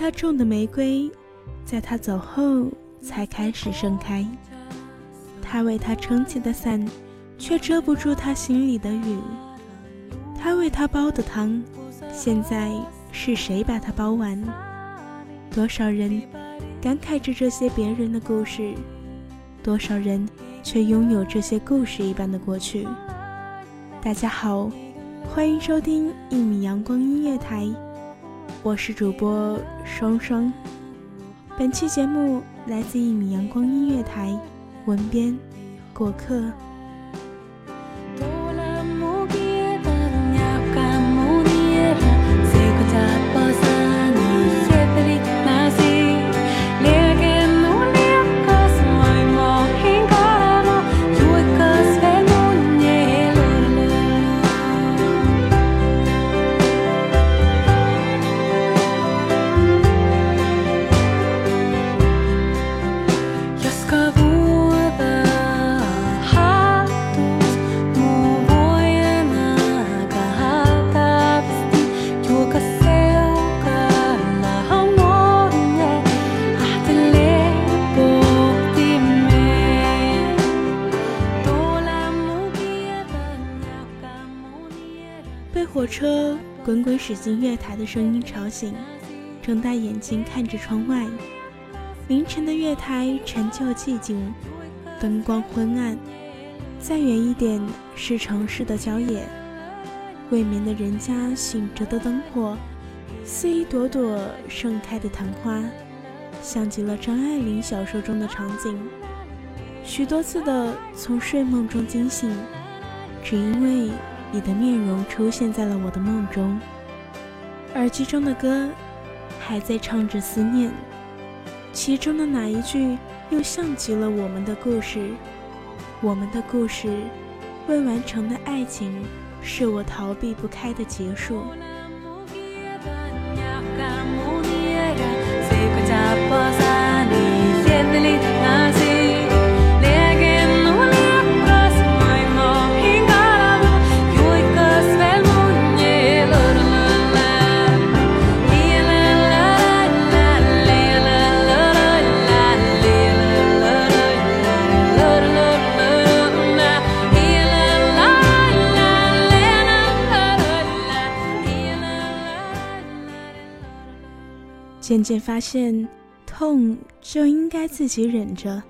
他种的玫瑰，在他走后才开始盛开。他为她撑起的伞，却遮不住他心里的雨。他为她煲的汤，现在是谁把它煲完？多少人感慨着这些别人的故事，多少人却拥有这些故事一般的过去。大家好，欢迎收听一米阳光音乐台。我是主播双双。本期节目来自一米阳光音乐台，文编过客。滚滚驶进月台的声音吵醒，睁大眼睛看着窗外，凌晨的月台陈旧寂静，灯光昏暗。再远一点是城市的郊野，未眠的人家醒着的灯火，似一朵朵盛开的昙花，像极了张爱玲小说中的场景。许多次的从睡梦中惊醒，只因为你的面容出现在了我的梦中，耳机中的歌还在唱着思念，其中的哪一句又像极了我们的故事？我们的故事，未完成的爱情，是我逃避不开的结束。渐渐发现，痛就应该自己忍着，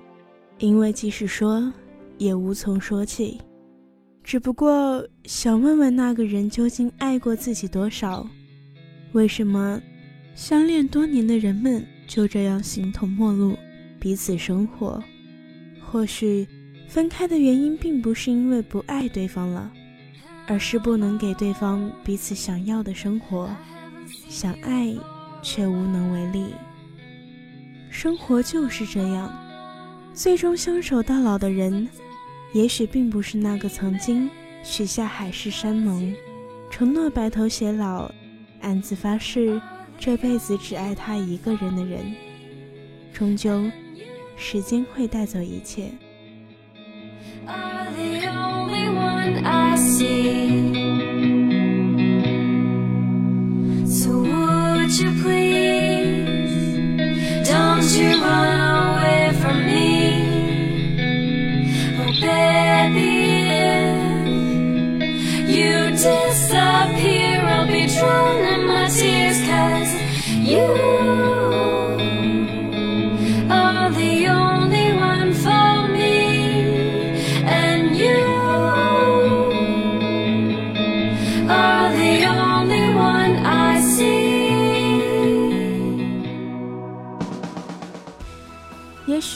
因为即使说，也无从说起。只不过想问问那个人究竟爱过自己多少？为什么相恋多年的人们就这样形同陌路，彼此生活？或许分开的原因并不是因为不爱对方了，而是不能给对方彼此想要的生活，想爱却无能为力。生活就是这样，最终相守到老的人，也许并不是那个曾经许下海誓山盟，承诺白头偕老，暗自发誓这辈子只爱他一个人的人。终究，时间会带走一切。也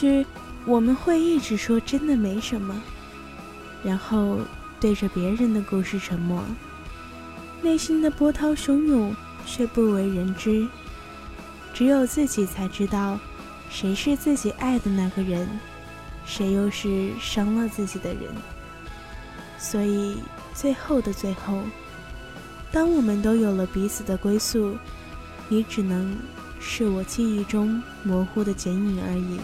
许我们会一直说真的没什么，然后对着别人的故事沉默，内心的波涛汹涌却不为人知，只有自己才知道，谁是自己爱的那个人，谁又是伤了自己的人。所以最后的最后，当我们都有了彼此的归宿，你只能是我记忆中模糊的剪影而已。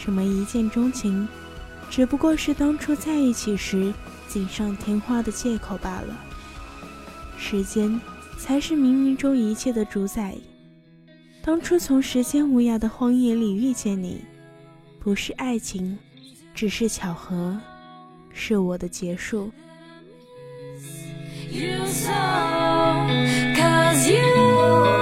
什么一见钟情，只不过是当初在一起时锦上添花的借口罢了。时间才是冥冥中一切的主宰。当初从时间无涯的荒野里遇见你，不是爱情，只是巧合，是我的结束。You 回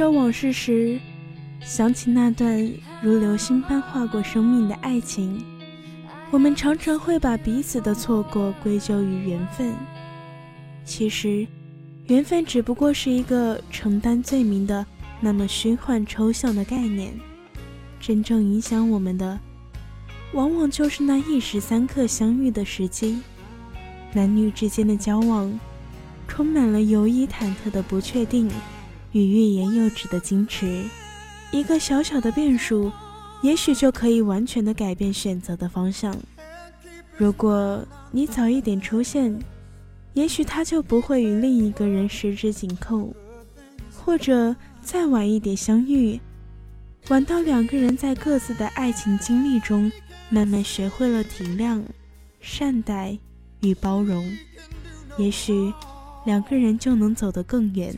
首往事时，想起那段如流星般划过生命的爱情，我们常常会把彼此的错过归咎于缘分。其实，缘分只不过是一个承担罪名的那么虚幻抽象的概念。真正影响我们的，往往就是那一时三刻相遇的时机。男女之间的交往，充满了犹疑忐忑的不确定。与欲言又止的矜持，一个小小的变数，也许就可以完全的改变选择的方向。如果你早一点出现，也许他就不会与另一个人十指紧扣；或者再晚一点相遇，晚到两个人在各自的爱情经历中，慢慢学会了体谅、善待与包容，也许两个人就能走得更远。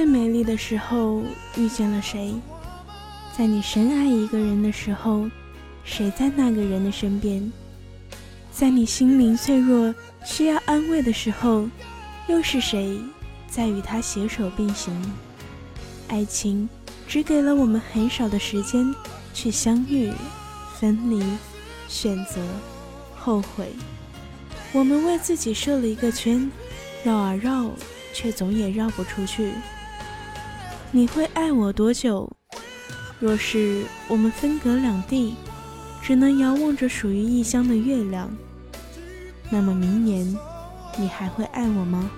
最美丽的时候遇见了谁？在你深爱一个人的时候，谁在那个人的身边？在你心灵脆弱、需要安慰的时候，又是谁在与他携手并行？爱情只给了我们很少的时间去相遇、分离、选择、后悔。我们为自己设了一个圈，绕啊绕，却总也绕不出去。你会爱我多久？若是我们分隔两地，只能遥望着属于异乡的月亮，那么明年你还会爱我吗？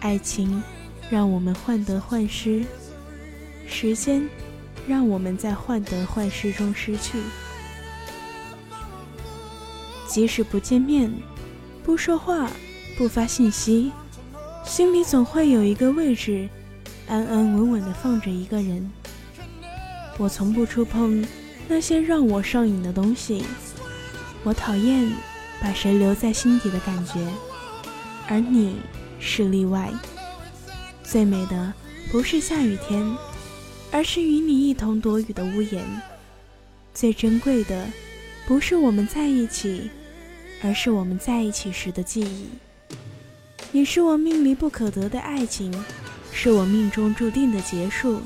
爱情让我们患得患失，时间让我们在患得患失中失去。即使不见面，不说话，不发信息，心里总会有一个位置，安安稳稳的放着一个人。我从不触碰那些让我上瘾的东西，我讨厌把谁留在心底的感觉，而你是例外。最美的不是下雨天，而是与你一同躲雨的屋檐。最珍贵的不是我们在一起，而是我们在一起时的记忆。你是我命里不可得的爱情，是我命中注定的结束。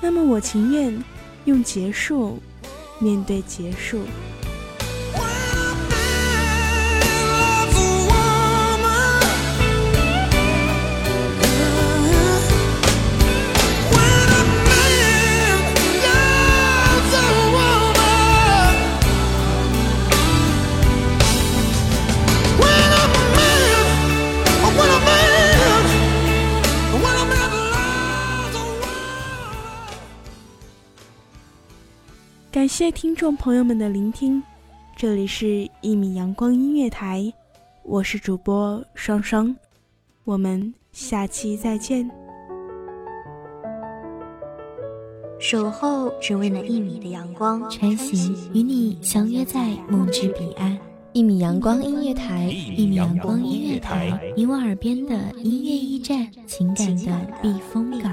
那么我情愿用结束面对结束。感谢听众朋友们的聆听，这里是《一米阳光音乐台》，我是主播双双，我们下期再见。守候只为那一米的阳光，穿行与你相约在梦之彼岸。一米阳光音乐台，一米阳光音乐台，你我耳边的音乐驿站，情感的避风港。